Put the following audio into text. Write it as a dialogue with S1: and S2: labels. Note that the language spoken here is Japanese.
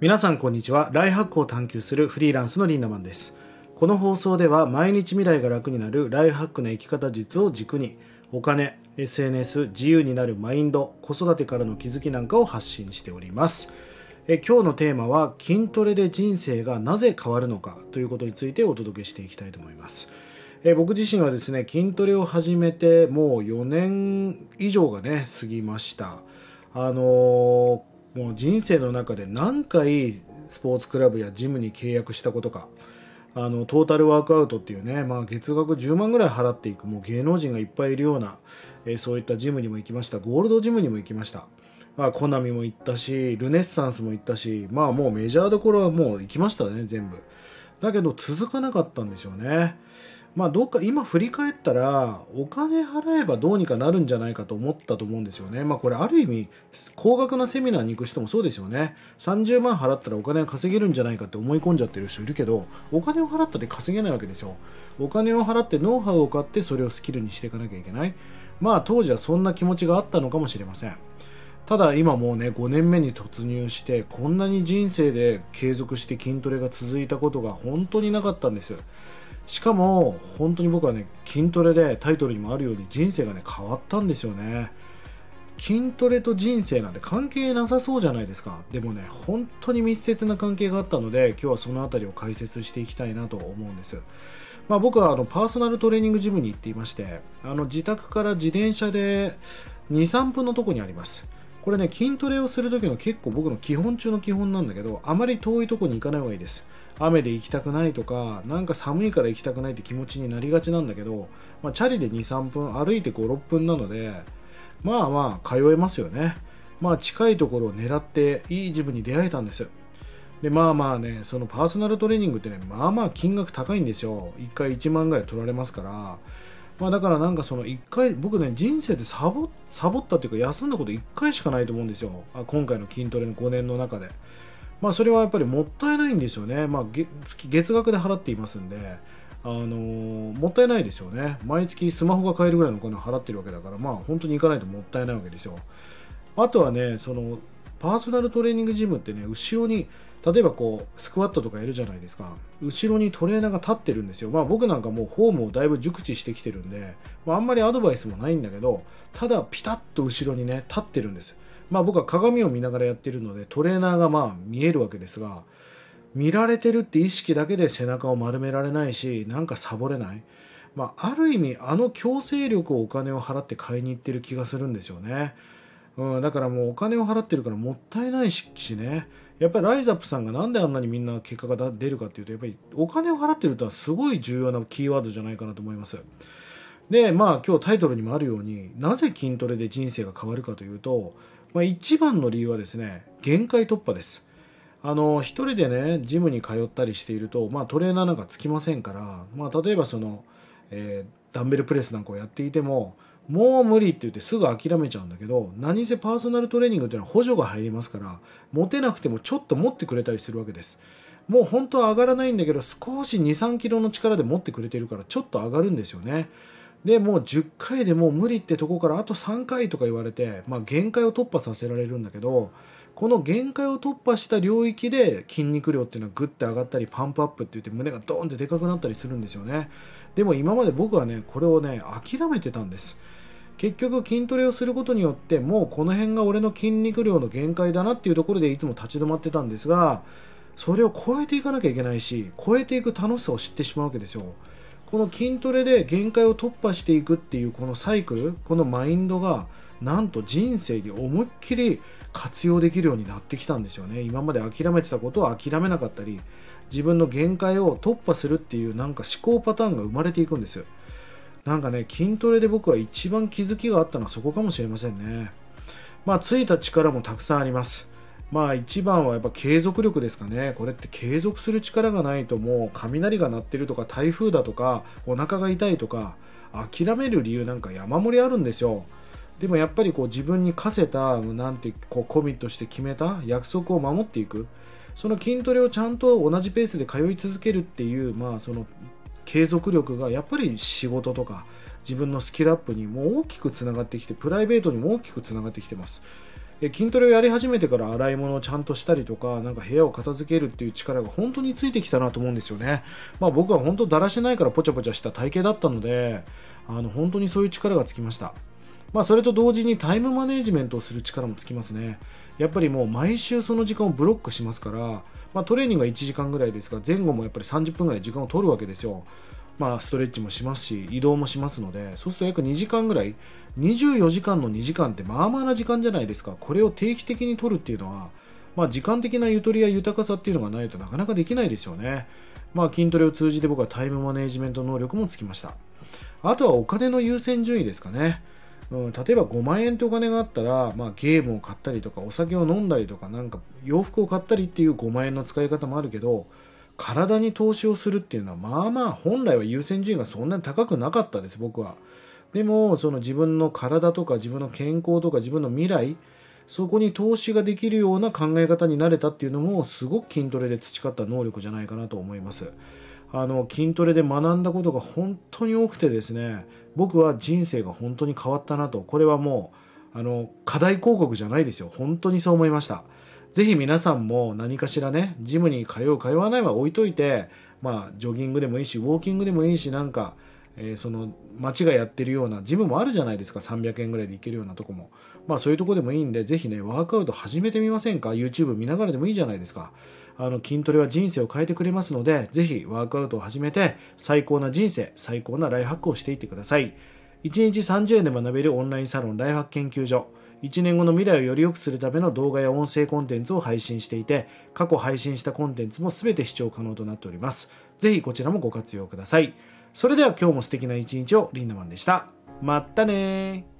S1: 皆さんこんにちは。ライハックを探求するフリーランスのリンダマンです。この放送では毎日未来が楽になるライハックの生き方術を軸にお金 SNS 自由になるマインド子育てからの気づきなんかを発信しております。え今日のテーマは筋トレで人生がなぜ変わるのかということについてお届けしていきたいと思います。え僕自身はですね筋トレを始めてもう4年以上がね過ぎました。あのーもう人生の中で何回スポーツクラブやジムに契約したことか。あのトータルワークアウトっていうね、まあ、月額10万ぐらい払っていくもう芸能人がいっぱいいるような、えー、そういったジムにも行きました。ゴールドジムにも行きました、まあ、コナミも行ったしルネッサンスも行ったしまあもうメジャーどころはもう行きましたね全部。だけど続かなかったんですよねまあ、どっか今振り返ったらお金払えばどうにかなるんじゃないかと思ったと思うんですよね。まあ、これある意味高額なセミナーに行く人もそうですよね。30万払ったらお金が稼げるんじゃないかって思い込んじゃってる人いるけどお金を払ったって稼げないわけですよ。お金を払ってノウハウを買ってそれをスキルにしていかなきゃいけない。まあ当時はそんな気持ちがあったのかもしれません。ただ今もうね5年目に突入してこんなに人生で継続して筋トレが続いたことが本当になかったんです。しかも本当に僕はね筋トレでタイトルにもあるように人生がね変わったんですよね。筋トレと人生なんて関係なさそうじゃないですか。でもね本当に密接な関係があったので今日はその辺りを解説していきたいなと思うんですまあ、僕はあのパーソナルトレーニングジムに行っていましてあの自宅から自転車で23分のとこにあります。これね筋トレをする時の結構僕の基本中の基本なんだけどあまり遠いとこに行かない方がいいです。雨で行きたくないとかなんか寒いから行きたくないって気持ちになりがちなんだけど、まあ、チャリで23分歩いて56分なのでまあまあ通えますよね。まあ近いところを狙っていいジムに出会えたんです。でまあまあねそのパーソナルトレーニングってねまあまあ金額高いんですよ。1回1万ぐらい取られますから。まあだからなんかその1回僕ね人生でサボサボったっていうか休んだこと1回しかないと思うんですよ。あ今回の筋トレの5年の中で。まあ、それはやっぱりもったいないんですよね、まあ、月月額で払っていますんで、あのー、もったいないですよね。毎月スマホが買えるぐらいのお金を払ってるわけだから、まあ、本当に行かないともったいないわけですよ。あとはねそのパーソナルトレーニングジムってね後ろに例えばこうスクワットとかやるじゃないですか。後ろにトレーナーが立ってるんですよ。まあ僕なんかもうフォームをだいぶ熟知してきてるんで、まあ、あんまりアドバイスもないんだけどただピタッと後ろにね立ってるんです。まあ、僕は鏡を見ながらやってるのでトレーナーがまあ見えるわけですが見られてるって意識だけで背中を丸められないしなんかサボれない、まあ、ある意味あの強制力をお金を払って買いに行ってる気がするんですよね、うん、だからもうお金を払ってるからもったいないしね。やっぱりライザップさんがなんであんなにみんな結果が出るかっていうとやっぱりお金を払ってるとはすごい重要なキーワードじゃないかなと思います。でまあ今日タイトルにもあるようになぜ筋トレで人生が変わるかというとまあ、一番の理由はですね限界突破です。あの一人でねジムに通ったりしていると、まあ、トレーナーなんかつきませんから、まあ、例えばその、えー、ダンベルプレスなんかをやっていてももう無理って言ってすぐ諦めちゃうんだけど何せパーソナルトレーニングっていうのは補助が入りますから持てなくてもちょっと持ってくれたりするわけです。もう本当は上がらないんだけど少し2 3キロの力で持ってくれてるからちょっと上がるんですよね。でもう10回でもう無理ってとこからあと3回とか言われて、まあ、限界を突破させられるんだけどこの限界を突破した領域で筋肉量っていうのはグッて上がったりパンプアップって言って胸がドーンってでかくなったりするんですよね。でも今まで僕はねこれをね諦めてたんです。結局筋トレをすることによってもうこの辺が俺の筋肉量の限界だなっていうところでいつも立ち止まってたんですがそれを超えていかなきゃいけないし超えていく楽しさを知ってしまうわけですよ。この筋トレで限界を突破していくっていうこのサイクルこのマインドがなんと人生に思いっきり活用できるようになってきたんですよね今まで諦めてたことを諦めなかったり自分の限界を突破するっていうなんか思考パターンが生まれていくんですなんかね筋トレで僕は一番気づきがあったのはそこかもしれませんねまあついた力もたくさんありますまあ一番はやっぱ継続力ですかね。これって継続する力がないともう雷が鳴ってるとか台風だとかお腹が痛いとか諦める理由なんか山盛りあるんですよ。でもやっぱりこう自分に課せたなんてこうコミットして決めた約束を守っていく。その筋トレをちゃんと同じペースで通い続けるっていうまあその継続力がやっぱり仕事とか自分のスキルアップにも大きくつながってきてプライベートにも大きくつながってきてます。筋トレをやり始めてから洗い物をちゃんとしたりとかなんか部屋を片付けるっていう力が本当についてきたなと思うんですよね、まあ、僕は本当だらしないからポチャポチャした体型だったのであの本当にそういう力がつきました。まあ、それと同時にタイムマネジメントをする力もつきますね。やっぱりもう毎週その時間をブロックしますから、まあ、トレーニングが1時間ぐらいですが前後もやっぱり30分ぐらい時間を取るわけですよ。まあ、ストレッチもしますし移動もしますのでそうすると約2時間ぐらい24時間の2時間ってまあまあな時間じゃないですかこれを定期的に取るっていうのは、まあ、時間的なゆとりや豊かさっていうのがないとなかなかできないですよね、まあ、筋トレを通じて僕はタイムマネジメント能力もつきましたあとはお金の優先順位ですかねうん、例えば5万円ってお金があったら、まあ、ゲームを買ったりとかお酒を飲んだりとかなんか洋服を買ったりっていう5万円の使い方もあるけど体に投資をするっていうのはまあまあ本来は優先順位がそんなに高くなかったです僕は。でもその自分の体とか自分の健康とか自分の未来そこに投資ができるような考え方になれたっていうのもすごく筋トレで培った能力じゃないかなと思います。あの筋トレで学んだことが本当に多くてですね僕は人生が本当に変わったなと。これはもうあの課題広告じゃないですよ。本当にそう思いました。ぜひ皆さんも何かしらねジムに通う通わないは置いといてまあジョギングでもいいしウォーキングでもいいしなんかえー、その町がやってるようなジムもあるじゃないですか。300円ぐらいで行けるようなとこも。まあそういうとこでもいいんでぜひねワークアウト始めてみませんか？YouTube 見ながらでもいいじゃないですか。あの筋トレは人生を変えてくれますので、ぜひワークアウトを始めて、最高な人生、最高なライフハックをしていってください。1日30円で学べるオンラインサロンライフハック研究所。1年後の未来をより良くするための動画や音声コンテンツを配信していて、過去配信したコンテンツも全て視聴可能となっております。ぜひこちらもご活用ください。それでは今日も素敵な一日をリンダマンでした。まったね